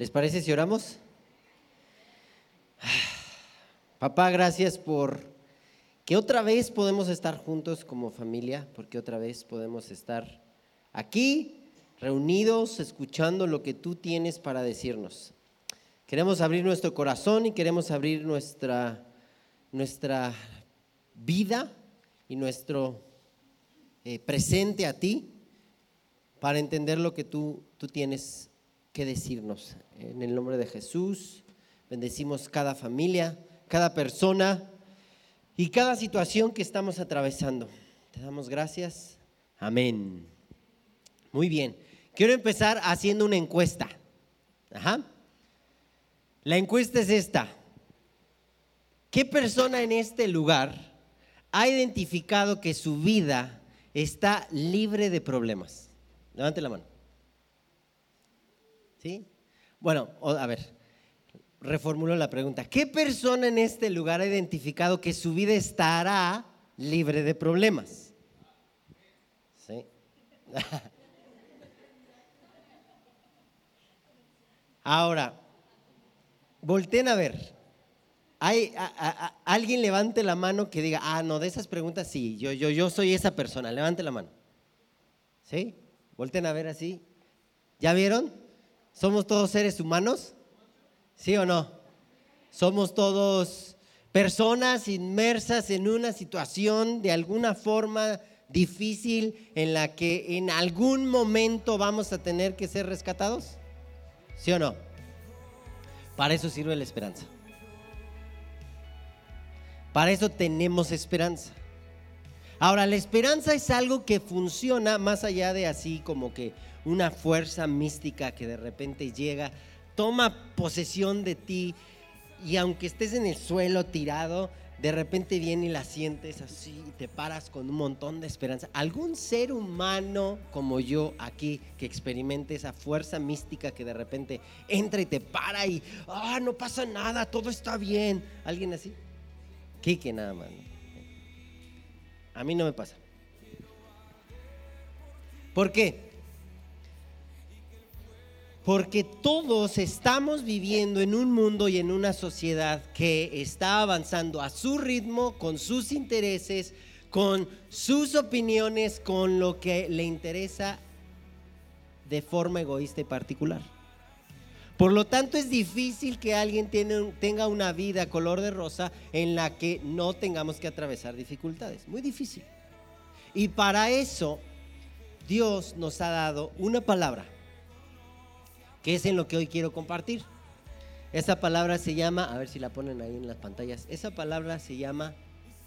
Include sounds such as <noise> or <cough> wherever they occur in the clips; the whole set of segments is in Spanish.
¿Les parece si oramos? Papá, gracias por que otra vez podemos estar juntos como familia, porque otra vez podemos estar aquí reunidos escuchando lo que tú tienes para decirnos. Queremos abrir nuestro corazón y queremos abrir nuestra, nuestra vida y nuestro eh, presente a ti para entender lo que tú, tú tienes que decirnos. En el nombre de Jesús, bendecimos cada familia, cada persona y cada situación que estamos atravesando. Te damos gracias. Amén. Muy bien. Quiero empezar haciendo una encuesta. Ajá. La encuesta es esta. ¿Qué persona en este lugar ha identificado que su vida está libre de problemas? Levante la mano. ¿Sí? Bueno, a ver, reformulo la pregunta. ¿Qué persona en este lugar ha identificado que su vida estará libre de problemas? ¿Sí? <laughs> Ahora, volteen a ver. Hay, alguien levante la mano que diga, ah, no, de esas preguntas sí, yo, yo, yo soy esa persona, levante la mano. ¿Sí? Volten a ver así. ¿Ya vieron? ¿Somos todos seres humanos? ¿Sí o no? Somos todos personas inmersas en una situación de alguna forma difícil en la que en algún momento vamos a tener que ser rescatados. ¿Sí o no? Para eso sirve la esperanza. Para eso tenemos esperanza. Ahora, la esperanza es algo que funciona más allá de así como que una fuerza mística que de repente llega, toma posesión de ti y aunque estés en el suelo tirado, de repente viene y la sientes así y te paras con un montón de esperanza. ¿Algún ser humano como yo aquí que experimente esa fuerza mística que de repente entra y te para y, ah, no pasa nada, todo está bien? ¿Alguien así? que nada más. A mí no me pasa. ¿Por qué? Porque todos estamos viviendo en un mundo y en una sociedad que está avanzando a su ritmo, con sus intereses, con sus opiniones, con lo que le interesa de forma egoísta y particular. Por lo tanto, es difícil que alguien tenga una vida color de rosa en la que no tengamos que atravesar dificultades. Muy difícil. Y para eso, Dios nos ha dado una palabra que es en lo que hoy quiero compartir. Esa palabra se llama, a ver si la ponen ahí en las pantallas, esa palabra se llama,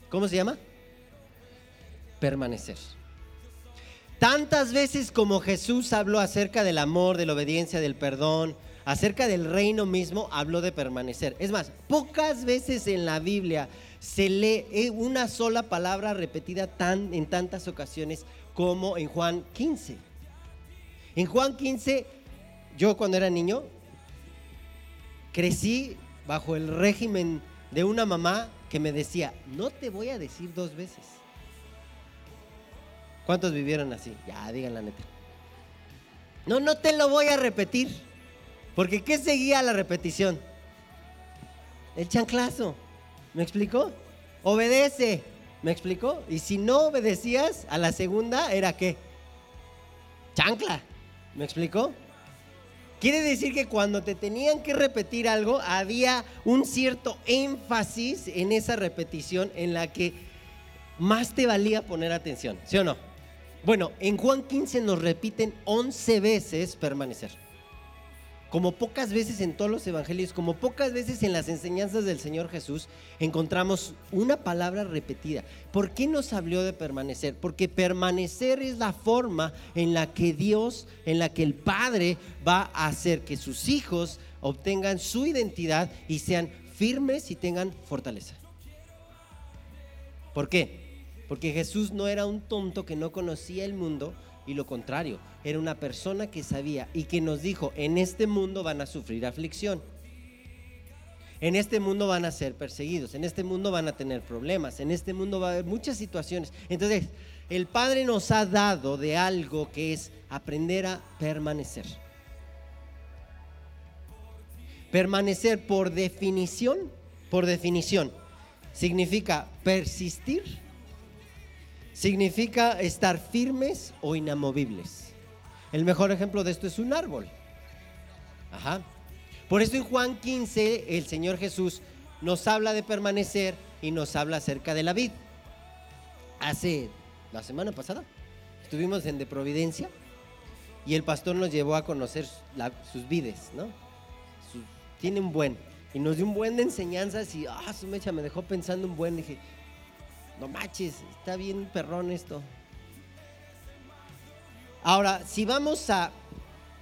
¿cómo se llama? Permanecer. Tantas veces como Jesús habló acerca del amor, de la obediencia, del perdón, acerca del reino mismo, habló de permanecer. Es más, pocas veces en la Biblia se lee una sola palabra repetida tan, en tantas ocasiones como en Juan 15. En Juan 15 yo cuando era niño crecí bajo el régimen de una mamá que me decía, no te voy a decir dos veces. ¿Cuántos vivieron así? Ya, digan la neta. No, no te lo voy a repetir. Porque ¿qué seguía la repetición? El chanclazo. ¿Me explicó? Obedece. ¿Me explicó? Y si no obedecías a la segunda, ¿era qué? Chancla. ¿Me explicó? Quiere decir que cuando te tenían que repetir algo, había un cierto énfasis en esa repetición en la que más te valía poner atención, ¿sí o no? Bueno, en Juan 15 nos repiten 11 veces permanecer como pocas veces en todos los evangelios, como pocas veces en las enseñanzas del Señor Jesús, encontramos una palabra repetida. ¿Por qué nos habló de permanecer? Porque permanecer es la forma en la que Dios, en la que el Padre va a hacer que sus hijos obtengan su identidad y sean firmes y tengan fortaleza. ¿Por qué? Porque Jesús no era un tonto que no conocía el mundo, y lo contrario, era una persona que sabía y que nos dijo, en este mundo van a sufrir aflicción. En este mundo van a ser perseguidos, en este mundo van a tener problemas, en este mundo va a haber muchas situaciones. Entonces, el Padre nos ha dado de algo que es aprender a permanecer. Permanecer por definición, por definición, significa persistir, significa estar firmes o inamovibles. El mejor ejemplo de esto es un árbol. Ajá. Por eso en Juan 15 el Señor Jesús nos habla de permanecer y nos habla acerca de la vid. Hace la semana pasada estuvimos en De Providencia y el pastor nos llevó a conocer sus vides, ¿no? tiene un buen. Y nos dio un buen de enseñanzas y, ah, su mecha me dejó pensando un buen. Dije, no está bien perrón esto. Ahora, si vamos a,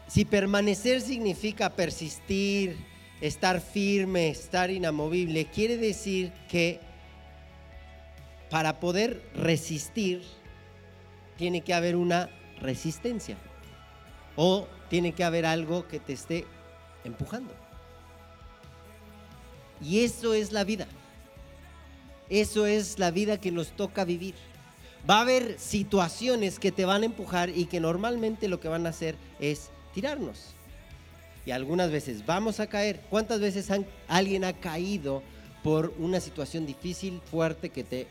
si permanecer significa persistir, estar firme, estar inamovible, quiere decir que para poder resistir, tiene que haber una resistencia. O tiene que haber algo que te esté empujando. Y eso es la vida. Eso es la vida que nos toca vivir. Va a haber situaciones que te van a empujar y que normalmente lo que van a hacer es tirarnos. Y algunas veces vamos a caer. ¿Cuántas veces alguien ha caído por una situación difícil, fuerte, que te,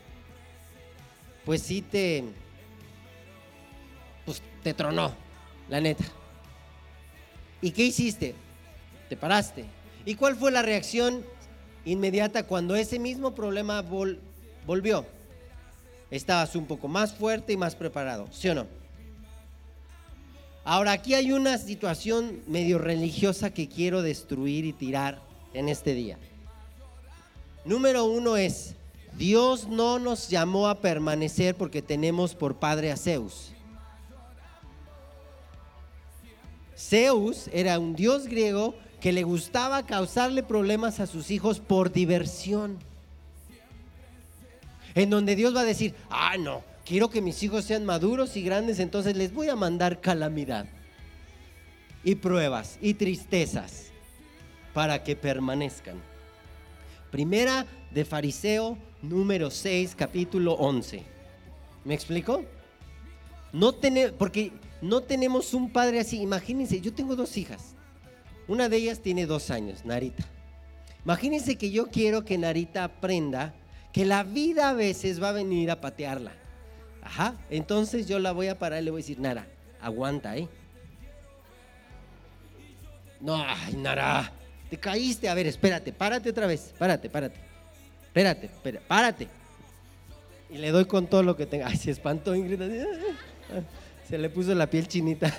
pues sí te, pues te tronó, la neta? ¿Y qué hiciste? Te paraste. ¿Y cuál fue la reacción inmediata cuando ese mismo problema volvió? Estabas un poco más fuerte y más preparado, ¿sí o no? Ahora, aquí hay una situación medio religiosa que quiero destruir y tirar en este día. Número uno es, Dios no nos llamó a permanecer porque tenemos por padre a Zeus. Zeus era un dios griego que le gustaba causarle problemas a sus hijos por diversión. En donde Dios va a decir, ah, no, quiero que mis hijos sean maduros y grandes, entonces les voy a mandar calamidad y pruebas y tristezas para que permanezcan. Primera de Fariseo, número 6, capítulo 11. ¿Me explico? No tener, porque no tenemos un padre así. Imagínense, yo tengo dos hijas. Una de ellas tiene dos años, Narita. Imagínense que yo quiero que Narita aprenda que la vida a veces va a venir a patearla. Ajá, entonces yo la voy a parar y le voy a decir, Nara, aguanta, ¿eh? No, ay, Nara, te caíste. A ver, espérate, párate otra vez, párate, párate. Espérate, espérate, párate. Y le doy con todo lo que tenga. Ay, se espantó Ingrid. Se le puso la piel chinita.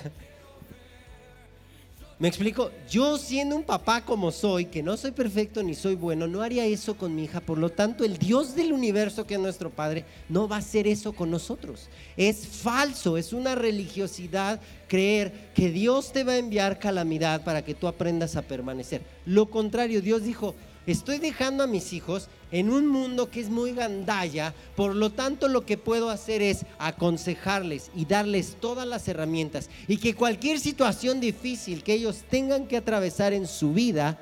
¿Me explico? Yo siendo un papá como soy, que no soy perfecto ni soy bueno, no haría eso con mi hija. Por lo tanto, el Dios del universo, que es nuestro Padre, no va a hacer eso con nosotros. Es falso, es una religiosidad creer que Dios te va a enviar calamidad para que tú aprendas a permanecer. Lo contrario, Dios dijo, Estoy dejando a mis hijos en un mundo que es muy gandalla, por lo tanto lo que puedo hacer es aconsejarles y darles todas las herramientas y que cualquier situación difícil que ellos tengan que atravesar en su vida,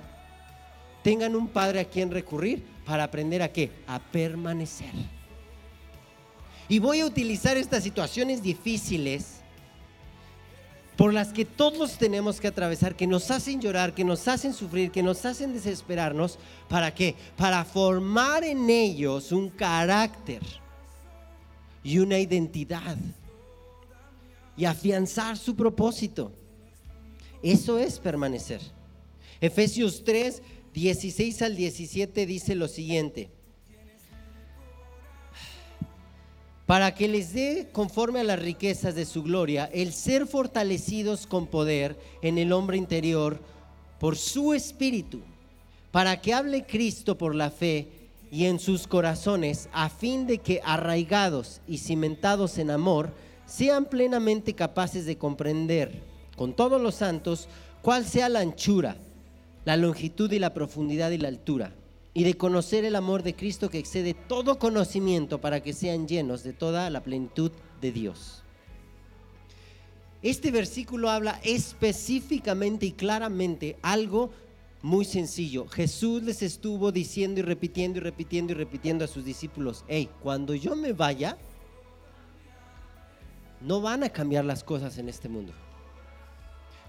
tengan un padre a quien recurrir para aprender a qué? A permanecer. Y voy a utilizar estas situaciones difíciles por las que todos tenemos que atravesar, que nos hacen llorar, que nos hacen sufrir, que nos hacen desesperarnos. ¿Para qué? Para formar en ellos un carácter y una identidad y afianzar su propósito. Eso es permanecer. Efesios 3, 16 al 17 dice lo siguiente. Para que les dé, conforme a las riquezas de su gloria, el ser fortalecidos con poder en el hombre interior por su espíritu, para que hable Cristo por la fe y en sus corazones, a fin de que arraigados y cimentados en amor, sean plenamente capaces de comprender con todos los santos cuál sea la anchura, la longitud y la profundidad y la altura y de conocer el amor de Cristo que excede todo conocimiento para que sean llenos de toda la plenitud de Dios. Este versículo habla específicamente y claramente algo muy sencillo. Jesús les estuvo diciendo y repitiendo y repitiendo y repitiendo a sus discípulos, hey, cuando yo me vaya, no van a cambiar las cosas en este mundo.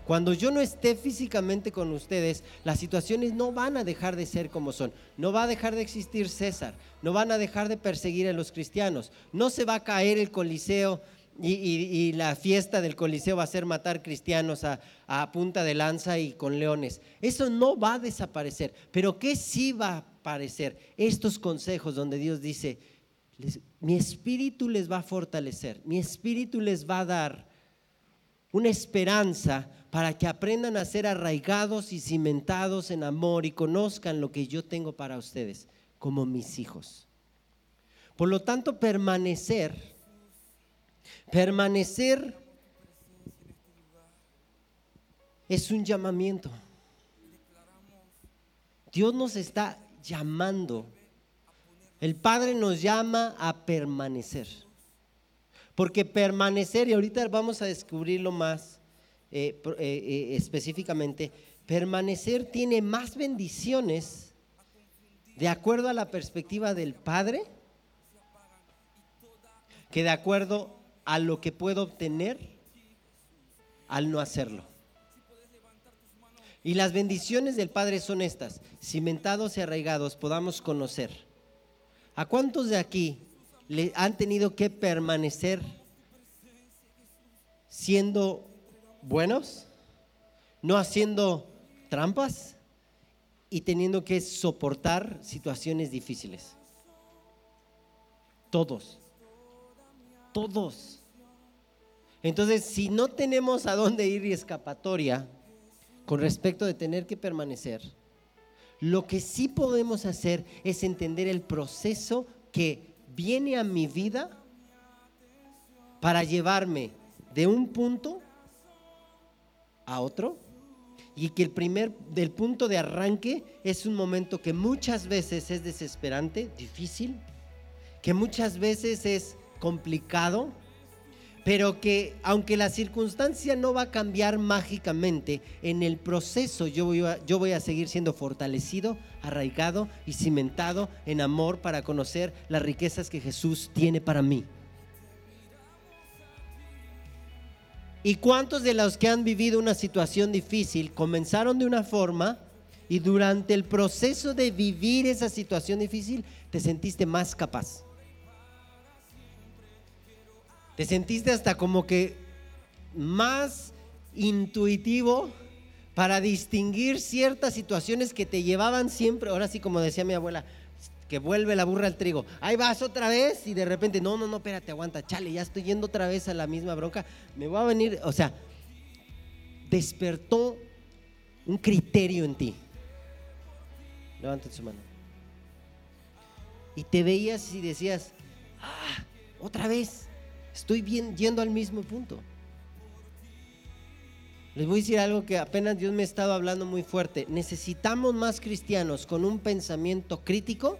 Cuando yo no esté físicamente con ustedes, las situaciones no van a dejar de ser como son. No va a dejar de existir César. No van a dejar de perseguir a los cristianos. No se va a caer el Coliseo y, la fiesta del Coliseo va a ser matar cristianos a, punta de lanza y con leones. Eso no va a desaparecer. Pero ¿qué sí va a aparecer? Estos consejos donde Dios dice, mi espíritu les va a fortalecer, mi espíritu les va a dar una esperanza para que aprendan a ser arraigados y cimentados en amor y conozcan lo que yo tengo para ustedes como mis hijos. Por lo tanto, permanecer Permanecer es un llamamiento. Dios nos está llamando. El Padre nos llama a permanecer. Porque permanecer, y ahorita vamos a descubrirlo más eh, eh, eh, específicamente, permanecer tiene más bendiciones de acuerdo a la perspectiva del Padre que de acuerdo a lo que puedo obtener al no hacerlo. Y las bendiciones del Padre son estas, cimentados y arraigados podamos conocer. ¿A cuántos de aquí le han tenido que permanecer siendo buenos, no haciendo trampas y teniendo que soportar situaciones difíciles? Todos todos. Entonces, si no tenemos a dónde ir y escapatoria con respecto de tener que permanecer, lo que sí podemos hacer es entender el proceso que viene a mi vida para llevarme de un punto a otro y que el primer del punto de arranque es un momento que muchas veces es desesperante, difícil, que muchas veces es complicado, pero que aunque la circunstancia no va a cambiar mágicamente, en el proceso yo voy a, yo voy a seguir siendo fortalecido, arraigado y cimentado en amor para conocer las riquezas que Jesús tiene para mí. ¿Y cuántos de los que han vivido una situación difícil comenzaron de una forma y durante el proceso de vivir esa situación difícil te sentiste más capaz? Te sentiste hasta como que más intuitivo para distinguir ciertas situaciones que te llevaban siempre, ahora sí como decía mi abuela, que vuelve la burra al trigo. Ahí vas otra vez y de repente, no, no, no, espérate, aguanta, chale, ya estoy yendo otra vez a la misma bronca. Me voy a venir, o sea, despertó un criterio en ti. Levanta su mano. Y te veías y decías, ah, otra vez. Estoy bien, yendo al mismo punto. Les voy a decir algo que apenas Dios me ha estado hablando muy fuerte. Necesitamos más cristianos con un pensamiento crítico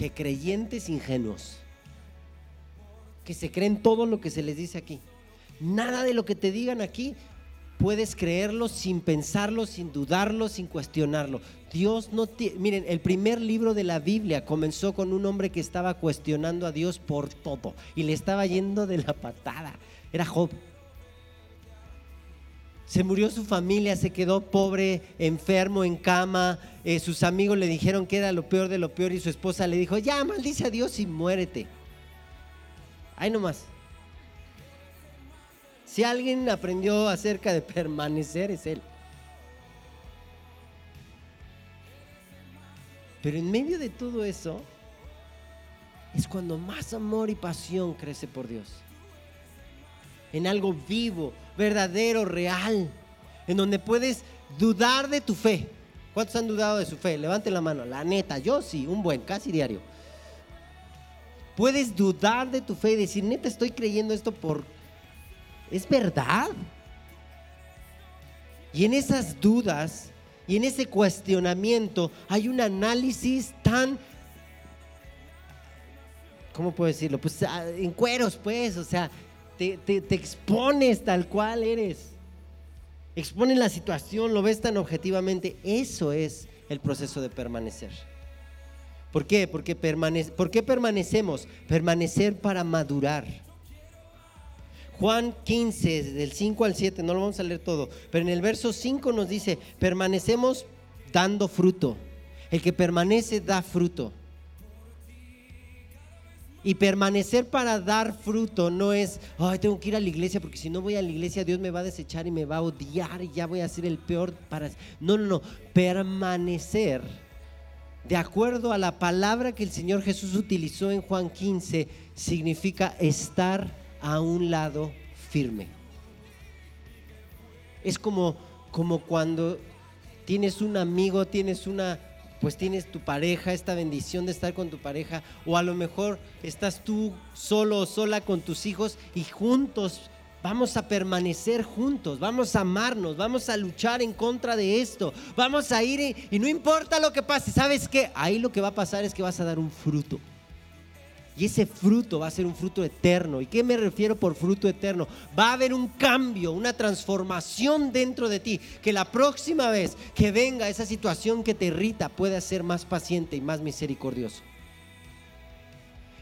que creyentes ingenuos, que se creen todo lo que se les dice aquí. Nada de lo que te digan aquí puedes creerlo sin pensarlo, sin dudarlo, sin cuestionarlo. Dios no tiene... Miren, el primer libro de la Biblia comenzó con un hombre que estaba cuestionando a Dios por todo y le estaba yendo de la patada. Era Job. Se murió su familia, se quedó pobre, enfermo, en cama. Eh, sus amigos le dijeron que era lo peor de lo peor y su esposa le dijo, ya, maldice a Dios y muérete. Ahí nomás. Si alguien aprendió acerca de permanecer, es Él. Pero en medio de todo eso, es cuando más amor y pasión crece por Dios. En algo vivo, verdadero, real. En donde puedes dudar de tu fe. ¿Cuántos han dudado de su fe? Levanten la mano. La neta, yo sí, un buen, casi diario. Puedes dudar de tu fe y decir, neta, estoy creyendo esto por ¿Es verdad? Y en esas dudas y en ese cuestionamiento hay un análisis tan, ¿cómo puedo decirlo? Pues ah, en cueros, pues, o sea, te, expones tal cual eres. Expones la situación, lo ves tan objetivamente. Eso es el proceso de permanecer. ¿Por qué? Porque permanece, ¿Por qué permanecemos? Permanecer para madurar Juan 15, del 5 al 7, no lo vamos a leer todo, pero en el verso 5 nos dice, permanecemos dando fruto. El que permanece da fruto. Y permanecer para dar fruto no es, ay, tengo que ir a la iglesia porque si no voy a la iglesia Dios me va a desechar y me va a odiar y ya voy a ser el peor para... No, no, no. Permanecer de acuerdo a la palabra que el Señor Jesús utilizó en Juan 15 significa estar a un lado firme. Es como, como cuando tienes un amigo, tienes una pues tienes tu pareja, esta bendición de estar con tu pareja, o a lo mejor estás tú solo o sola con tus hijos y juntos vamos a permanecer juntos, vamos a amarnos, vamos a luchar en contra de esto, vamos a ir y, no importa lo que pase, ¿sabes qué? Ahí lo que va a pasar es que vas a dar un fruto. Y ese fruto va a ser un fruto eterno. ¿Y qué me refiero por fruto eterno? Va a haber un cambio, una transformación dentro de ti. Que la próxima vez que venga esa situación que te irrita puedas ser más paciente y más misericordioso.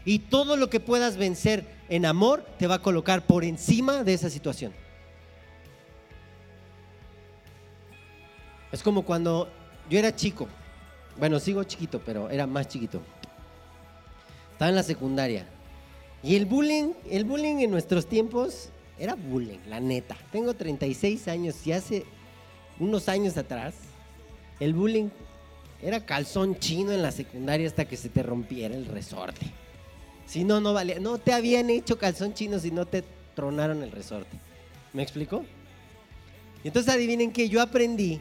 Y todo lo que puedas vencer en amor te va a colocar por encima de esa situación. Es como cuando yo era chico. Bueno, sigo chiquito, pero era más chiquito. Estaba en la secundaria. Y el bullying, el bullying en nuestros tiempos era bullying, la neta. Tengo 36 años y hace unos años atrás, el bullying era calzón chino en la secundaria hasta que se te rompiera el resorte. Si no, no valía. No te habían hecho calzón chino si no te tronaron el resorte. ¿Me explico? Y entonces adivinen que yo aprendí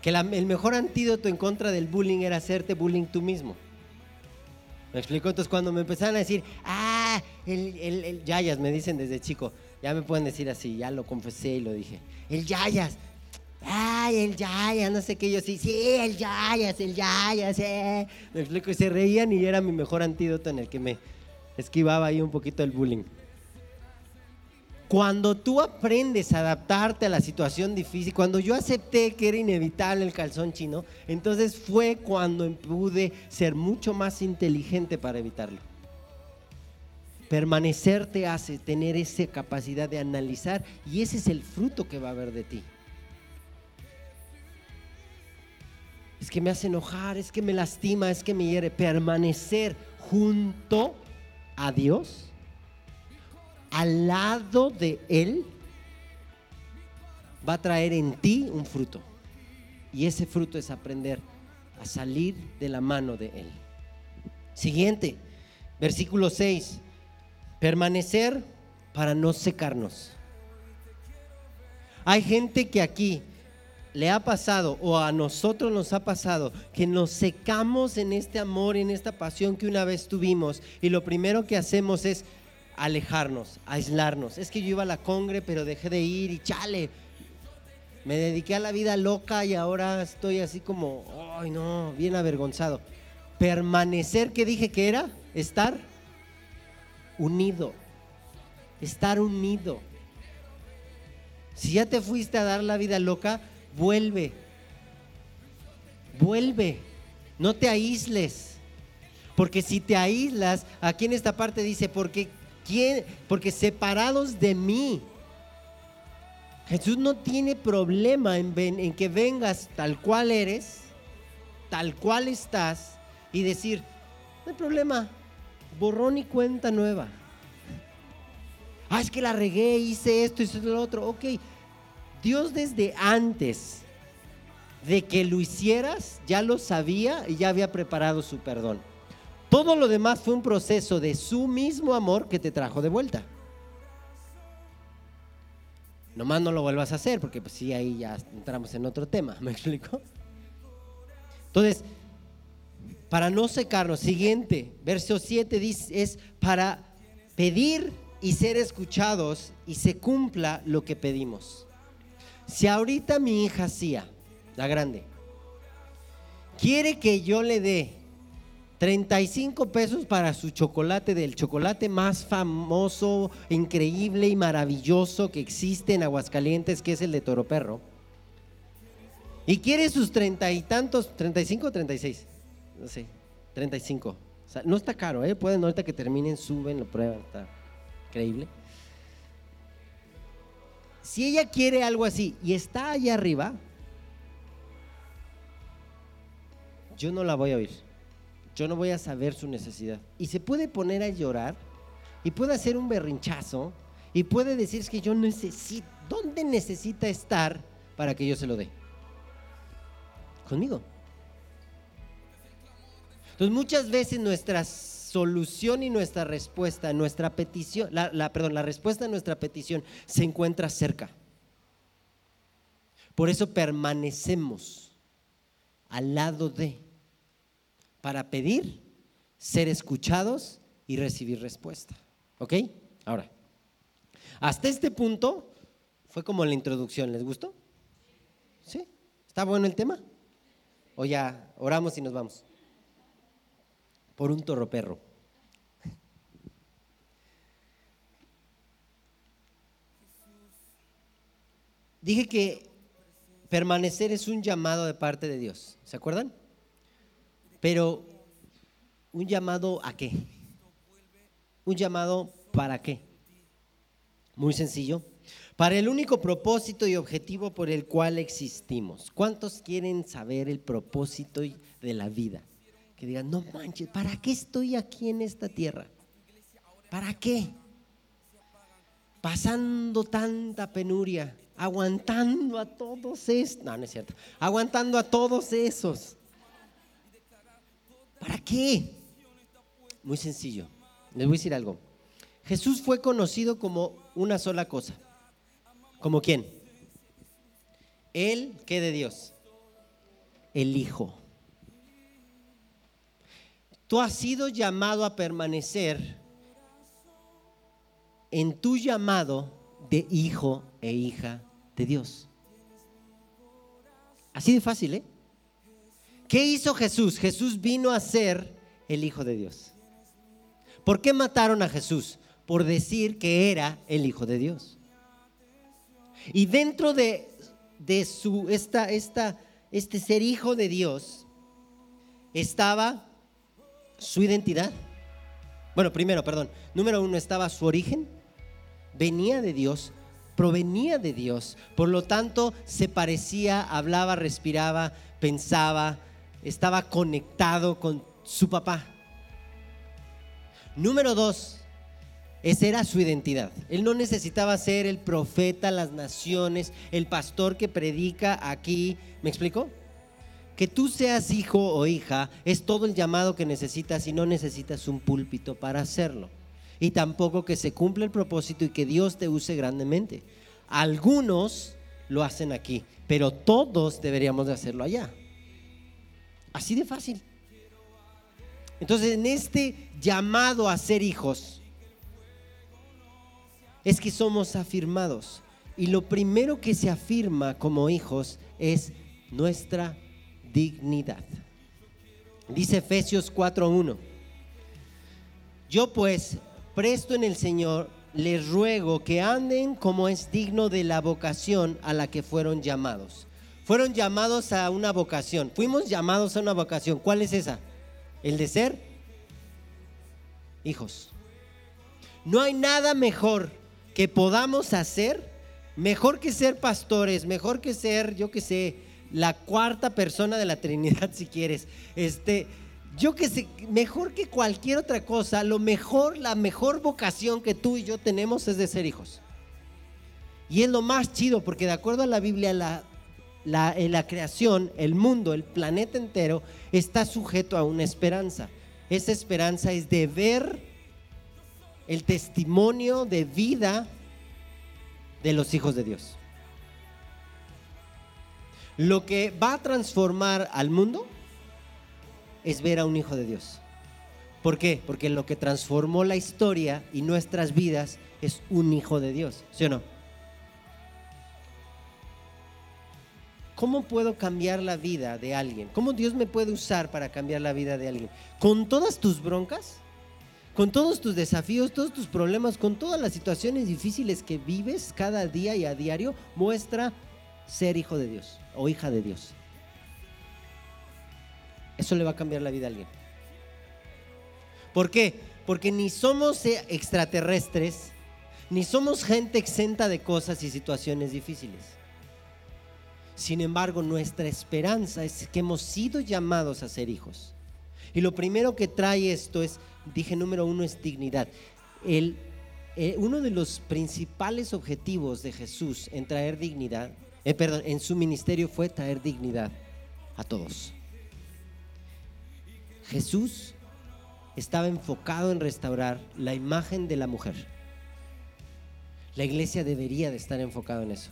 que el mejor antídoto en contra del bullying era hacerte bullying tú mismo. ¿Me explico? Entonces cuando me empezaron a decir, ah, el, el, el, Yayas, me dicen desde chico, ya me pueden decir así, ya lo confesé y lo dije, el Yayas, ay, el Yayas, no sé qué, yo sí, sí, el Yayas, el Yayas, eh. Me explico, y se reían y era mi mejor antídoto en el que me esquivaba ahí un poquito el bullying. Cuando tú aprendes a adaptarte a la situación difícil, cuando yo acepté que era inevitable el calzón chino, entonces fue cuando pude ser mucho más inteligente para evitarlo. Permanecer te hace tener esa capacidad de analizar y ese es el fruto que va a haber de ti. Es que me hace enojar, es que me lastima, es que me hiere. Permanecer junto a Dios al lado de Él, va a traer en ti un fruto. Y ese fruto es aprender a salir de la mano de Él. Siguiente, versículo 6. Permanecer para no secarnos. Hay gente que aquí le ha pasado o a nosotros nos ha pasado que nos secamos en este amor, en esta pasión que una vez tuvimos y lo primero que hacemos es alejarnos, aislarnos. Es que yo iba a la congre, pero dejé de ir y chale. Me dediqué a la vida loca y ahora estoy así como, ay no, bien avergonzado. Permanecer, ¿qué dije que era? Estar unido. Estar unido. Si ya te fuiste a dar la vida loca, vuelve. Vuelve. No te aísles. Porque si te aíslas, aquí en esta parte dice, porque Porque separados de mí. Jesús no tiene problema en, en, que vengas tal cual eres, tal cual estás, y decir, no hay problema, borrón y cuenta nueva. Ah, es que la regué, hice esto, hice lo otro. Ok, Dios desde antes de que lo hicieras, ya lo sabía y ya había preparado su perdón. Todo lo demás fue un proceso de su mismo amor que te trajo de vuelta. Nomás no lo vuelvas a hacer, porque pues sí, ahí ya entramos en otro tema, <laughs> ¿me explico? Entonces, para no secarnos, siguiente, verso 7 dice, es para pedir y ser escuchados y se cumpla lo que pedimos. Si ahorita mi hija Cia, la grande, quiere que yo le dé 35 pesos para su chocolate, del chocolate más famoso, increíble y maravilloso que existe en Aguascalientes, que es el de Toro Perro. Y quiere sus treinta y tantos, 35 o 36, no sé, 35. O sea, no está caro, ¿eh? Pueden ahorita que terminen, suben, lo prueban, está increíble. si ella quiere algo así y está allá arriba, yo no la voy a oír. Yo no voy a saber su necesidad. Y se puede poner a llorar y puede hacer un berrinchazo y puede decir es que yo necesito, ¿dónde necesita estar para que yo se lo dé? Conmigo. Entonces muchas veces nuestra solución y nuestra respuesta, nuestra petición, la, perdón, la respuesta a nuestra petición se encuentra cerca. Por eso permanecemos al lado de, para pedir, ser escuchados y recibir respuesta. ¿Ok? Ahora, hasta este punto fue como la introducción. ¿Les gustó? ¿Sí? ¿Está bueno el tema? O ya oramos y nos vamos por un torroperro. Dije que permanecer es un llamado de parte de Dios, ¿se acuerdan? Pero un llamado a qué? Un llamado para qué? Muy sencillo. Para el único propósito y objetivo por el cual existimos. ¿Cuántos quieren saber el propósito de la vida? que digan, no manches, ¿para qué estoy aquí en esta tierra? ¿Para qué? Pasando tanta penuria, aguantando a todos esos, no, no es cierto, aguantando a todos esos. ¿Para qué? Muy sencillo, les voy a decir algo. Jesús fue conocido como una sola cosa. ¿Como quién? Él, ¿qué de Dios? El Hijo. Tú has sido llamado a permanecer en tu llamado de hijo e hija de Dios. Así de fácil, ¿eh? ¿Qué hizo Jesús? Jesús vino a ser el Hijo de Dios. ¿Por qué mataron a Jesús? Por decir que era el Hijo de Dios. Y dentro de, de su, esta, esta, este ser Hijo de Dios estaba su identidad. Bueno, primero, perdón. Número uno estaba su origen. Venía de Dios, provenía de Dios. Por lo tanto, se parecía, hablaba, respiraba, pensaba, estaba conectado con su papá. Número dos, esa era su identidad. Él no necesitaba ser el profeta, las naciones, el pastor que predica aquí. ¿Me explico? Que tú seas hijo o hija es todo el llamado que necesitas y no necesitas un púlpito para hacerlo. Y tampoco que se cumpla el propósito y que Dios te use grandemente. Algunos lo hacen aquí, pero todos deberíamos de hacerlo allá. Así de fácil. Entonces, en este llamado a ser hijos, es que somos afirmados. Y lo primero que se afirma como hijos es nuestra dignidad. Dice Efesios 4:1. Yo pues, presto en el Señor, les ruego que anden como es digno de la vocación a la que fueron llamados. Fueron llamados a una vocación. Fuimos llamados a una vocación. ¿Cuál es esa? El de ser hijos. No hay nada mejor que podamos hacer, mejor que ser pastores, mejor que ser, yo que sé, la cuarta persona de la Trinidad, <laughs> si quieres. Este, yo que sé, mejor que cualquier otra cosa, lo mejor, la mejor vocación que tú y yo tenemos es de ser hijos. Y es lo más chido, porque de acuerdo a la Biblia, la, la, creación, el mundo, el planeta entero, está sujeto a una esperanza. Esa esperanza es de ver el testimonio de vida de los hijos de Dios. Lo que va a transformar al mundo es ver a un hijo de Dios. ¿Por qué? Porque lo que transformó la historia y nuestras vidas es un hijo de Dios, ¿sí o no? ¿Cómo puedo cambiar la vida de alguien? ¿Cómo Dios me puede usar para cambiar la vida de alguien? ¿Con todas tus broncas? ¿Con todos tus desafíos, todos tus problemas, con todas las situaciones difíciles que vives cada día y a diario? Muestra ser hijo de Dios o hija de Dios. Eso le va a cambiar la vida a alguien. ¿Por qué? Porque ni somos extraterrestres, ni somos gente exenta de cosas y situaciones difíciles. Sin embargo, nuestra esperanza es que hemos sido llamados a ser hijos. Y lo primero que trae esto es, dije número uno, es dignidad. El, eh, uno de los principales objetivos de Jesús en traer dignidad, eh, perdón, en su ministerio fue traer dignidad a todos. Jesús estaba enfocado en restaurar la imagen de la mujer. La iglesia debería de estar enfocado en eso.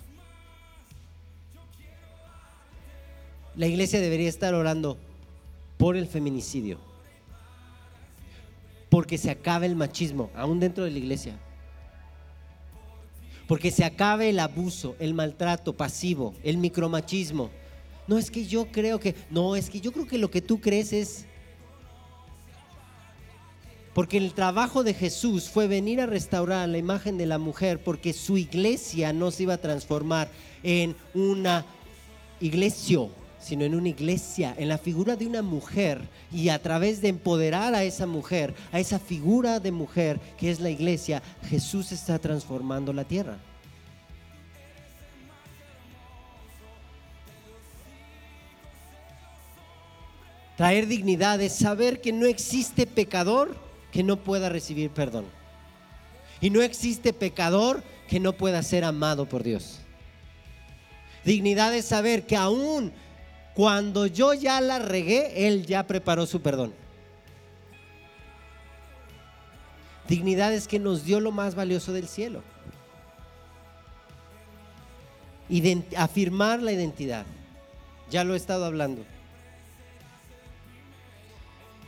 La iglesia debería estar orando por el feminicidio. Porque se acabe el machismo, aún dentro de la iglesia. Porque se acabe el abuso, el maltrato pasivo, el micromachismo. No es que yo creo que, no, es que yo creo que lo que tú crees es... Porque el trabajo de Jesús fue venir a restaurar la imagen de la mujer porque su iglesia no se iba a transformar en una iglesia sino en una iglesia, en la figura de una mujer y a través de empoderar a esa mujer, a esa figura de mujer que es la iglesia, Jesús está transformando la tierra. Traer dignidad es saber que no existe pecador que no pueda recibir perdón. Y no existe pecador que no pueda ser amado por Dios. Dignidad es saber que aún cuando yo ya la regué, Él ya preparó su perdón. Dignidad es que nos dio lo más valioso del cielo. afirmar la identidad. Ya lo he estado hablando.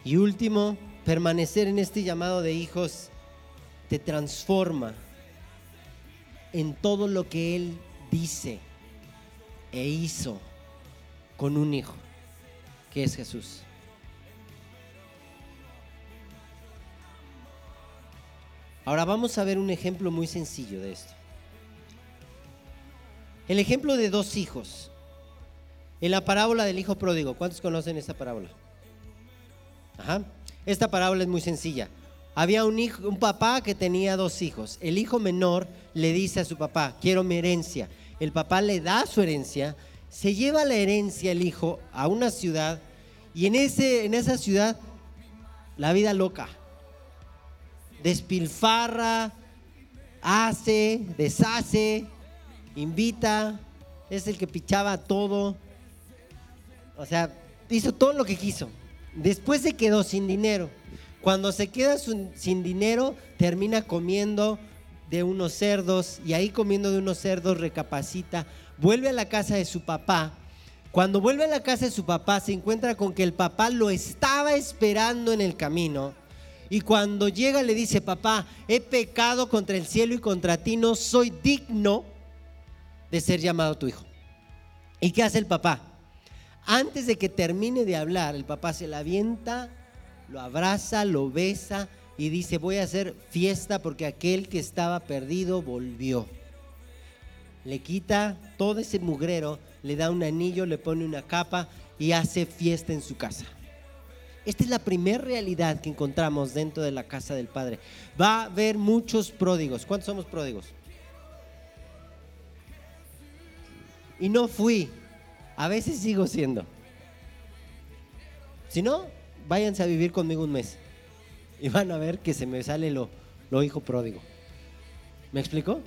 Y último, permanecer en este llamado de hijos te transforma en todo lo que Él dice e hizo con un hijo, que es Jesús. Ahora vamos a ver un ejemplo muy sencillo de esto. El ejemplo de dos hijos. En la parábola del hijo pródigo, ¿cuántos conocen esta parábola? Ajá. Esta parábola es muy sencilla. Había un, hijo, un papá que tenía dos hijos. El hijo menor le dice a su papá, quiero mi herencia. El papá le da su herencia se lleva la herencia el hijo a una ciudad y en, ese, en esa ciudad la vida loca. Despilfarra, hace, deshace, invita, es el que pichaba todo. O sea, hizo todo lo que quiso. Después se quedó sin dinero. Cuando se queda sin dinero, termina comiendo de unos cerdos y ahí comiendo de unos cerdos recapacita vuelve a la casa de su papá. Cuando vuelve a la casa de su papá se encuentra con que el papá lo estaba esperando en el camino. Y cuando llega le dice, papá, he pecado contra el cielo y contra ti, no soy digno de ser llamado tu hijo. ¿Y qué hace el papá? Antes de que termine de hablar, el papá se la avienta, lo abraza, lo besa y dice, voy a hacer fiesta porque aquel que estaba perdido volvió le quita todo ese mugrero, le da un anillo, le pone una capa y hace fiesta en su casa. Esta es la primera realidad que encontramos dentro de la casa del Padre. Va a haber muchos pródigos. ¿Cuántos somos pródigos? Y no fui. A veces sigo siendo. Si no, váyanse a vivir conmigo un mes. Y van a ver que se me sale lo, lo hijo pródigo. ¿Me explicó?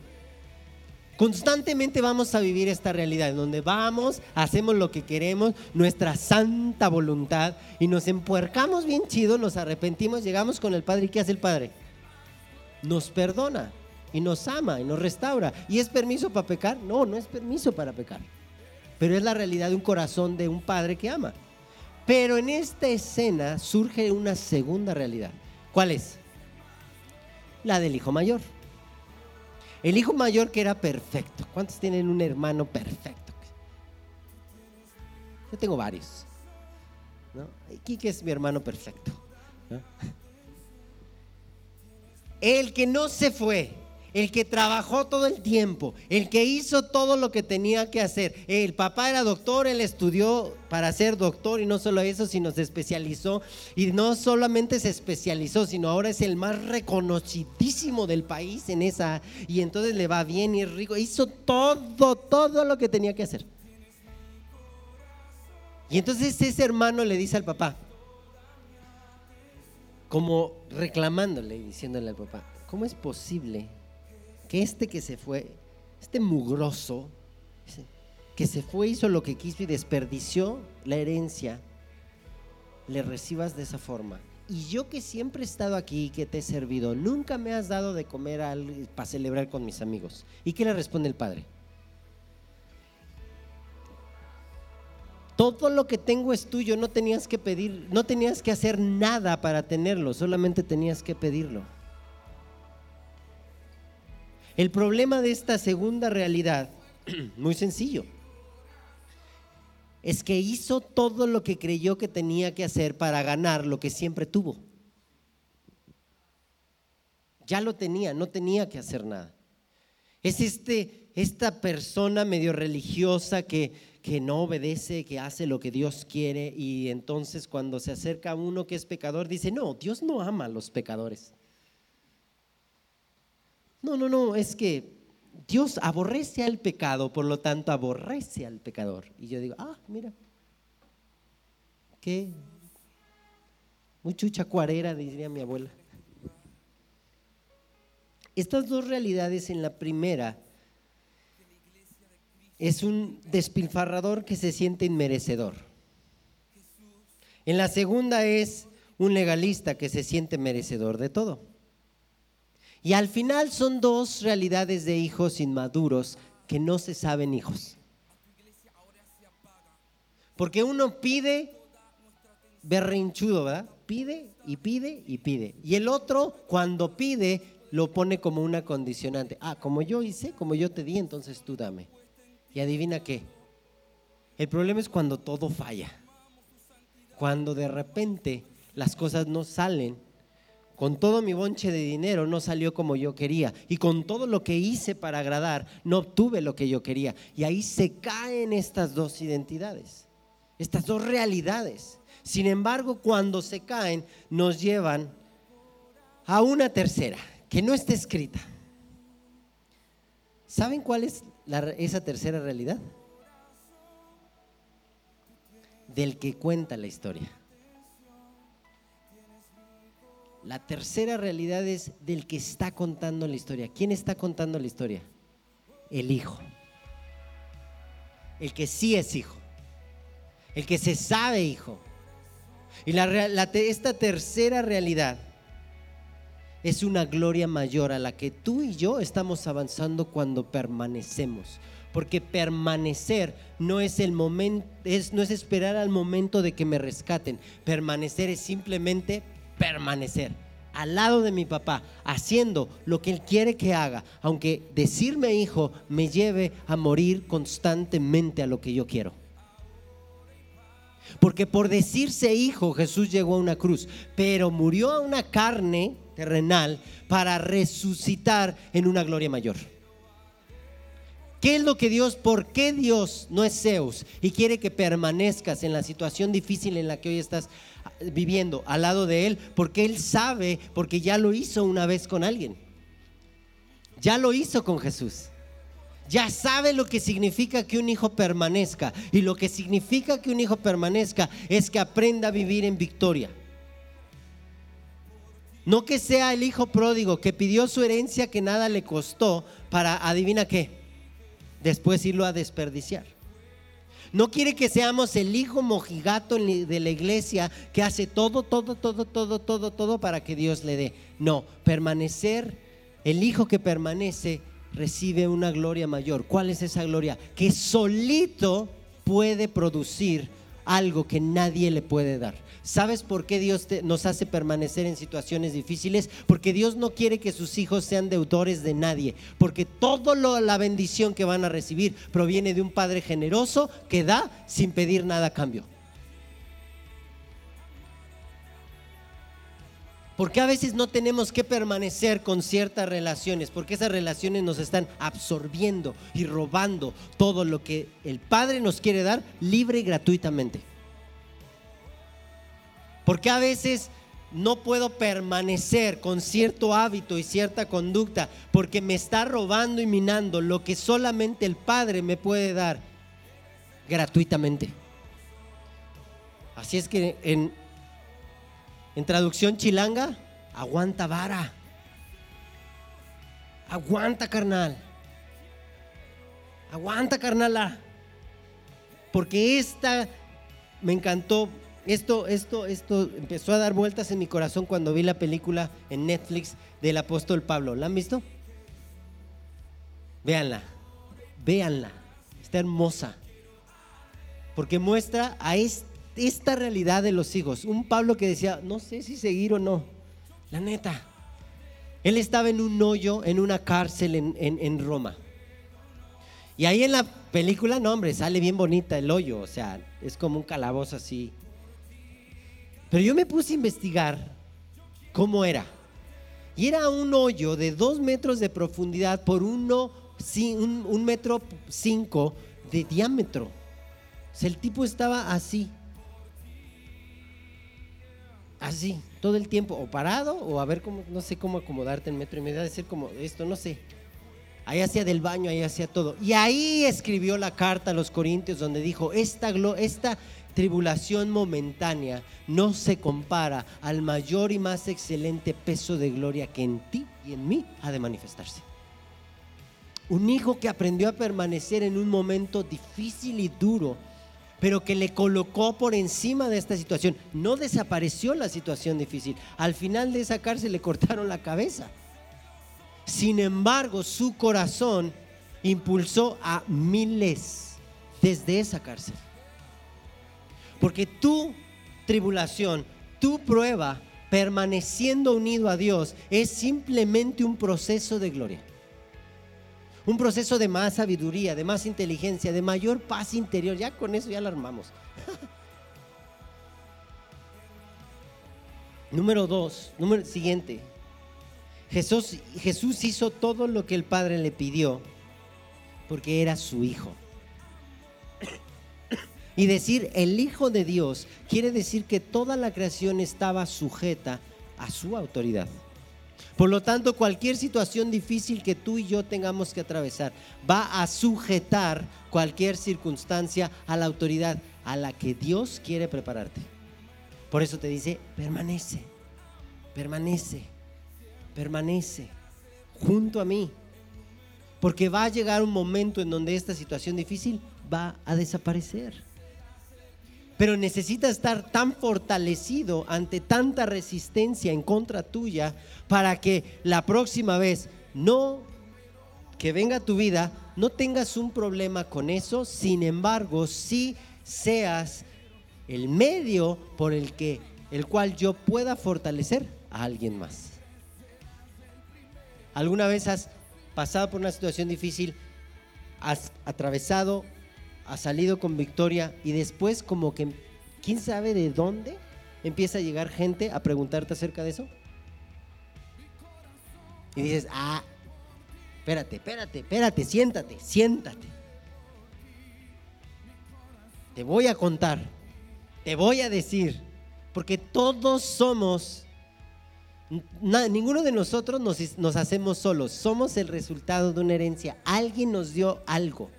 Constantemente vamos a vivir esta realidad, en donde vamos, hacemos lo que queremos, nuestra santa voluntad, y nos empuercamos bien chido, nos arrepentimos, llegamos con el Padre, ¿y qué hace el Padre? Nos perdona, y nos ama, y nos restaura. ¿Y es permiso para pecar? No, no es permiso para pecar. Pero es la realidad de un corazón de un Padre que ama. Pero en esta escena surge una segunda realidad. ¿Cuál es? La del hijo mayor. El hijo mayor que era perfecto. ¿Cuántos tienen un hermano perfecto? Yo tengo varios. ¿no? Es mi hermano perfecto. El que no se fue, el que trabajó todo el tiempo, el que hizo todo lo que tenía que hacer. El papá era doctor, él estudió para ser doctor y no solo eso, sino se especializó. Y no solamente se especializó, sino ahora es el más reconocidísimo del país en esa. Y entonces le va bien y es rico. Hizo todo, todo lo que tenía que hacer. Y entonces ese hermano le dice al papá, como reclamándole y diciéndole al papá, ¿cómo es posible que este que se fue, este mugroso, que se fue, hizo lo que quiso y desperdició la herencia, le recibas de esa forma. Y yo que siempre he estado aquí, que te he servido, nunca me has dado de comer para celebrar con mis amigos. ¿Y qué le responde el padre? Todo lo que tengo es tuyo, no tenías que pedir, no tenías que hacer nada para tenerlo, solamente tenías que pedirlo. El problema de esta segunda realidad, <clears throat> muy sencillo, es que hizo todo lo que creyó que tenía que hacer para ganar lo que siempre tuvo. Ya lo tenía, no tenía que hacer nada. Es este, esta persona medio religiosa que, que no obedece, que hace lo que Dios quiere y entonces cuando se acerca a uno que es pecador dice, no, Dios no ama a los pecadores. No, no, no, es que Dios aborrece al pecado, por lo tanto aborrece al pecador. Y yo digo, ah, mira, qué muchucha cuarera, diría mi abuela. Estas dos realidades en la primera es un despilfarrador que se siente inmerecedor. En la segunda es un legalista que se siente merecedor de todo. Y al final son dos realidades de hijos inmaduros que no se saben hijos. Porque uno pide berrinchudo, ¿verdad? Pide y pide y pide. Y el otro, cuando pide, lo pone como una condicionante. Ah, como yo hice, como yo te di, entonces tú dame. Y adivina qué. El problema es cuando todo falla. Cuando de repente las cosas no salen con todo mi bonche de dinero no salió como yo quería. Y con todo lo que hice para agradar, no obtuve lo que yo quería. Y ahí se caen estas dos identidades, estas dos realidades. Sin embargo, cuando se caen, nos llevan a una tercera, que no está escrita. ¿Saben cuál es esa tercera realidad? Del que cuenta la historia. La tercera realidad es del que está contando la historia. ¿Quién está contando la historia? El hijo. El que sí es hijo. El que se sabe hijo. Y esta tercera realidad es una gloria mayor a la que tú y yo estamos avanzando cuando permanecemos. Porque permanecer no es el momento, es, no es esperar al momento de que me rescaten. Permanecer es simplemente permanecer al lado de mi papá, haciendo lo que él quiere que haga, aunque decirme hijo me lleve a morir constantemente a lo que yo quiero. Porque por decirse hijo Jesús llegó a una cruz, pero murió a una carne terrenal para resucitar en una gloria mayor. ¿Qué es lo que Dios, por qué Dios no es Zeus y quiere que permanezcas en la situación difícil en la que hoy estás viviendo al lado de Él? Porque Él sabe, porque ya lo hizo una vez con alguien. Ya lo hizo con Jesús. Ya sabe lo que significa que un hijo permanezca. Y lo que significa que un hijo permanezca es que aprenda a vivir en victoria. No que sea el hijo pródigo que pidió su herencia que nada le costó para, adivina qué, después irlo a desperdiciar. No quiere que seamos el hijo mojigato de la iglesia que hace todo, todo, todo, todo, todo, todo para que Dios le dé. No, permanecer, el hijo que permanece recibe una gloria mayor. ¿Cuál es esa gloria? Que solito puede producir algo que nadie le puede dar. ¿Sabes por qué Dios nos hace permanecer en situaciones difíciles? Porque Dios no quiere que sus hijos sean deudores de nadie. Porque toda la bendición que van a recibir proviene de un Padre generoso que da sin pedir nada a cambio. Porque a veces no tenemos que permanecer con ciertas relaciones, porque esas relaciones nos están absorbiendo y robando todo lo que el Padre nos quiere dar libre y gratuitamente. Porque a veces no puedo permanecer con cierto hábito y cierta conducta porque me está robando y minando lo que solamente el Padre me puede dar gratuitamente. Así es que en, en traducción chilanga, aguanta vara. Aguanta, carnal. Aguanta, carnala. Porque esta me encantó. Esto, esto, esto empezó a dar vueltas en mi corazón cuando vi la película en Netflix del apóstol Pablo. ¿La han visto? Véanla. Véanla. Está hermosa. Porque muestra a esta realidad de los hijos. Un Pablo que decía, no sé si seguir o no. La neta. Él estaba en un hoyo, en una cárcel en, Roma. Y ahí en la película, no hombre, sale bien bonita el hoyo. O sea, es como un calabozo así. Pero yo me puse a investigar cómo era. Y era un hoyo de dos metros de profundidad por uno, un, un metro cinco de diámetro. O sea, el tipo estaba así así, todo el tiempo, o parado, o a ver cómo, no sé cómo acomodarte en metro y medio, de ser como esto, no sé. Ahí hacía del baño, ahí hacía todo. Y ahí escribió la carta a los Corintios donde dijo, esta, esta tribulación momentánea no se compara al mayor y más excelente peso de gloria que en ti y en mí ha de manifestarse. Un hijo que aprendió a permanecer en un momento difícil y duro pero que le colocó por encima de esta situación. No desapareció la situación difícil. Al final de esa cárcel le cortaron la cabeza. Sin embargo, su corazón impulsó a miles desde esa cárcel. Porque tu tribulación, tu prueba, permaneciendo unido a Dios, es simplemente un proceso de gloria un proceso de más sabiduría, de más inteligencia, de mayor paz interior. Ya con eso ya lo armamos. <laughs> número dos, número siguiente. Jesús, Jesús hizo todo lo que el Padre le pidió porque era su hijo. Y decir el Hijo de Dios quiere decir que toda la creación estaba sujeta a su autoridad. Por lo tanto, cualquier situación difícil que tú y yo tengamos que atravesar va a sujetar cualquier circunstancia a la autoridad a la que Dios quiere prepararte. Por eso te dice, permanece, permanece, permanece junto a mí. Porque va a llegar un momento en donde esta situación difícil va a desaparecer pero necesitas estar tan fortalecido ante tanta resistencia en contra tuya para que la próxima vez no que venga tu vida no tengas un problema con eso, sin embargo, sí seas el medio por el que el cual yo pueda fortalecer a alguien más. ¿Alguna vez has pasado por una situación difícil? ¿Has atravesado ha salido con victoria y después como que, ¿quién sabe de dónde empieza a llegar gente a preguntarte acerca de eso? Y dices, ah, espérate, espérate, espérate, siéntate, siéntate. Te voy a contar, te voy a decir, porque todos somos, ninguno de nosotros nos, nos hacemos solos, somos el resultado de una herencia. Alguien nos dio algo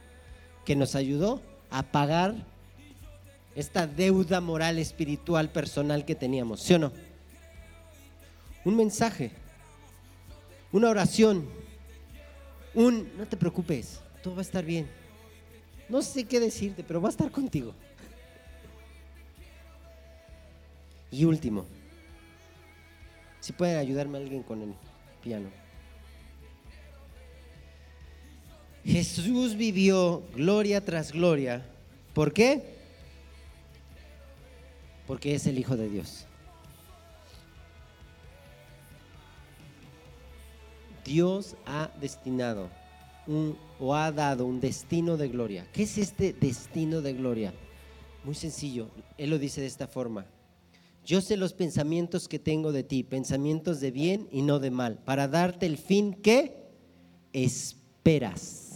que nos ayudó a pagar esta deuda moral, espiritual, personal que teníamos, ¿sí o no? Un mensaje, una oración, un, no te preocupes, todo va a estar bien. No sé qué decirte, pero va a estar contigo. Y último, si puede ayudarme alguien con el piano. Jesús vivió gloria tras gloria. ¿Por qué? Porque es el Hijo de Dios. Dios ha destinado o ha dado un destino de gloria. ¿Qué es este destino de gloria? Muy sencillo. Él lo dice de esta forma. yo sé los pensamientos que tengo de ti, pensamientos de bien y no de mal, para darte el fin que esperas.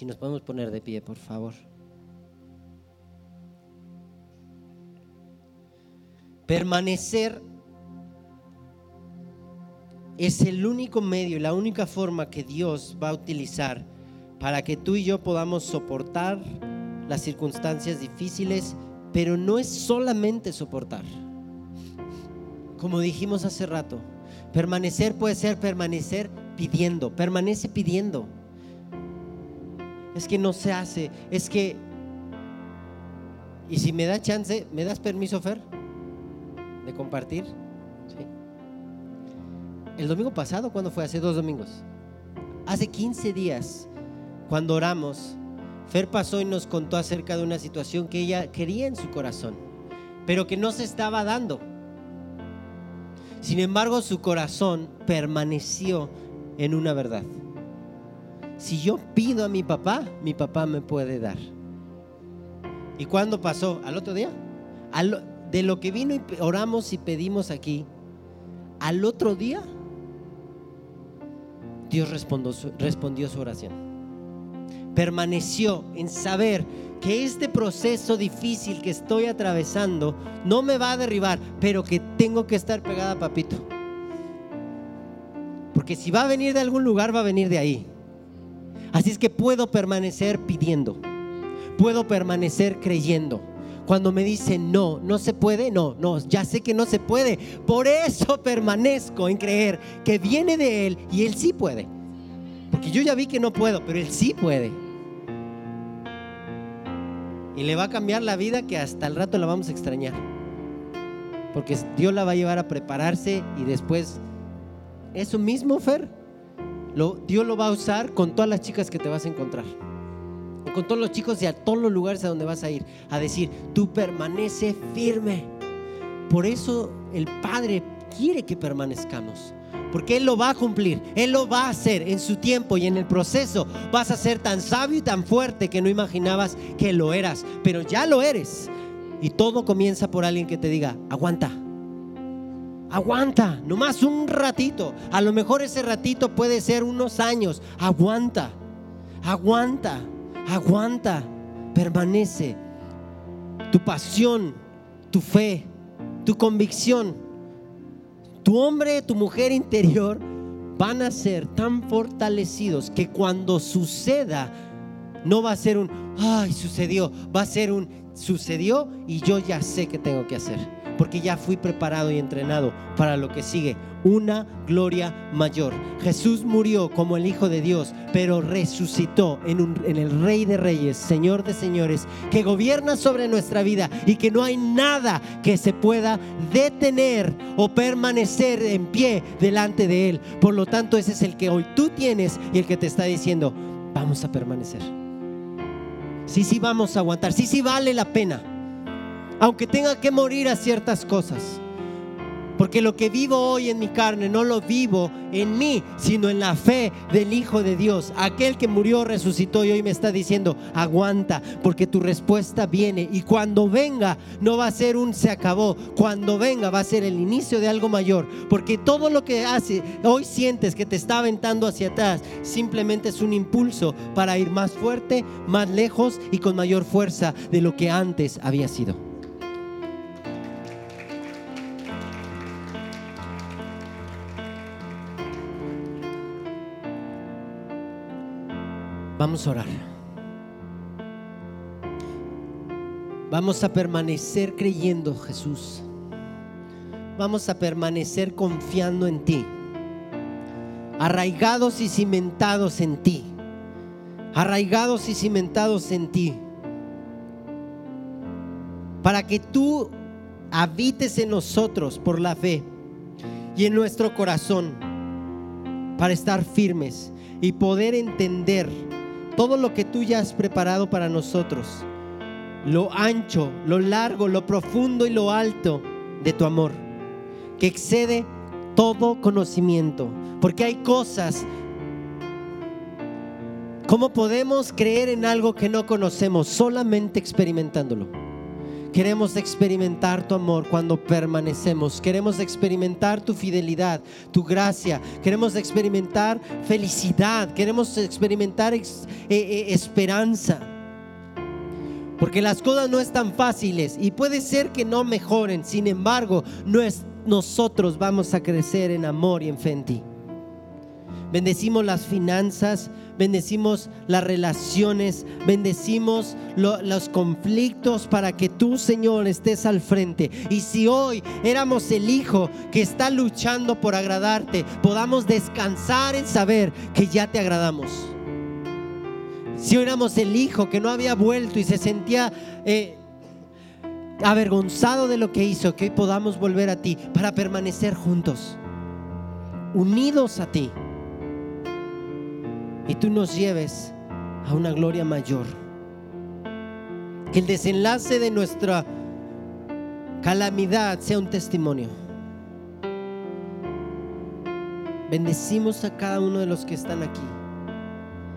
Si nos podemos poner de pie, por favor. Permanecer es el único medio y la única forma que Dios va a utilizar para que tú y yo podamos soportar las circunstancias difíciles, pero no es solamente soportar. Como dijimos hace rato, permanecer puede ser permanecer pidiendo, permanece pidiendo. Es que no se hace, es que... Y si me da chance, ¿me das permiso, Fer? De compartir. Sí. El domingo pasado, ¿cuándo fue? Hace dos domingos. Hace 15 días, cuando oramos, Fer pasó y nos contó acerca de una situación que ella quería en su corazón, pero que no se estaba dando. Sin embargo, su corazón permaneció en una verdad. Si yo pido a mi papá, mi papá me puede dar. ¿Y cuándo pasó? ¿Al otro día? de lo que vino y oramos y pedimos aquí, al otro día, Dios respondió respondió su oración permaneció en saber que este proceso difícil que estoy atravesando no me va a derribar, pero que tengo que estar pegada a papito. Porque si va a venir de algún lugar, va a venir de ahí. Así es que puedo permanecer pidiendo, puedo permanecer creyendo. Cuando me dicen no, no se puede, no, no, ya sé que no se puede. Por eso <laughs> permanezco en creer que viene de Él y Él sí puede. Porque yo ya vi que no puedo, pero Él sí puede. Y le va a cambiar la vida que hasta el rato la vamos a extrañar. Porque Dios la va a llevar a prepararse y después, eso mismo, Fer, lo, Dios lo va a usar con todas las chicas que te vas a encontrar. con todos los chicos y a todos los lugares a donde vas a ir. A decir, tú permanece firme. Por eso el Padre quiere que permanezcamos. Porque Él lo va a cumplir, Él lo va a hacer en su tiempo y en el proceso. Vas a ser tan sabio y tan fuerte que no imaginabas que lo eras, pero ya lo eres. Y todo comienza por alguien que te diga, aguanta, aguanta, nomás un ratito. A lo mejor ese ratito puede ser unos años. Aguanta, aguanta, aguanta, permanece. Tu pasión, tu fe, tu convicción tu hombre, tu mujer interior van a ser tan fortalecidos que cuando suceda, no va a ser un, ay, sucedió, va a ser un, sucedió y yo ya sé qué tengo que hacer porque ya fui preparado y entrenado para lo que sigue, una gloria mayor. Jesús murió como el Hijo de Dios, pero resucitó en, el Rey de Reyes, Señor de Señores, que gobierna sobre nuestra vida y que no hay nada que se pueda detener o permanecer en pie delante de Él. Por lo tanto, ese es el que hoy tú tienes y el que te está diciendo, vamos a permanecer. Sí, sí, vamos a aguantar. Sí, sí, vale la pena aunque tenga que morir a ciertas cosas. Porque lo que vivo hoy en mi carne no lo vivo en mí, sino en la fe del Hijo de Dios. Aquel que murió, resucitó y hoy me está diciendo, aguanta, porque tu respuesta viene. Y cuando venga, no va a ser un se acabó. Cuando venga, va a ser el inicio de algo mayor. Porque todo lo que hace, hoy sientes que te está aventando hacia atrás, simplemente es un impulso para ir más fuerte, más lejos y con mayor fuerza de lo que antes había sido. Vamos a orar. Vamos a permanecer creyendo, Jesús. Vamos a permanecer confiando en ti. Arraigados y cimentados en ti. Arraigados y cimentados en ti. Para que tú habites en nosotros por la fe y en nuestro corazón. Para estar firmes y poder entender todo lo que tú ya has preparado para nosotros, lo ancho, lo largo, lo profundo y lo alto de tu amor, que excede todo conocimiento, porque hay cosas ¿Cómo podemos creer en algo que no conocemos? Solamente experimentándolo. Queremos experimentar tu amor cuando permanecemos. Queremos experimentar tu fidelidad, tu gracia. Queremos experimentar felicidad. Queremos experimentar eh, eh, esperanza. Porque las cosas no están fáciles y puede ser que no mejoren. Sin embargo, nosotros vamos a crecer en amor y en fe en ti. Bendecimos las finanzas, bendecimos las relaciones, bendecimos los conflictos para que tú, Señor, estés al frente. Y si hoy éramos el hijo que está luchando por agradarte, podamos descansar en saber que ya te agradamos. Si éramos el hijo que no había vuelto y se sentía... Eh, avergonzado de lo que hizo, que hoy podamos volver a ti para permanecer juntos, unidos a ti y tú nos lleves a una gloria mayor. Que el desenlace de nuestra calamidad sea un testimonio. Bendecimos a cada uno de los que están aquí.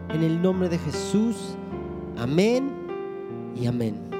En el nombre de Jesús. Amén y amén.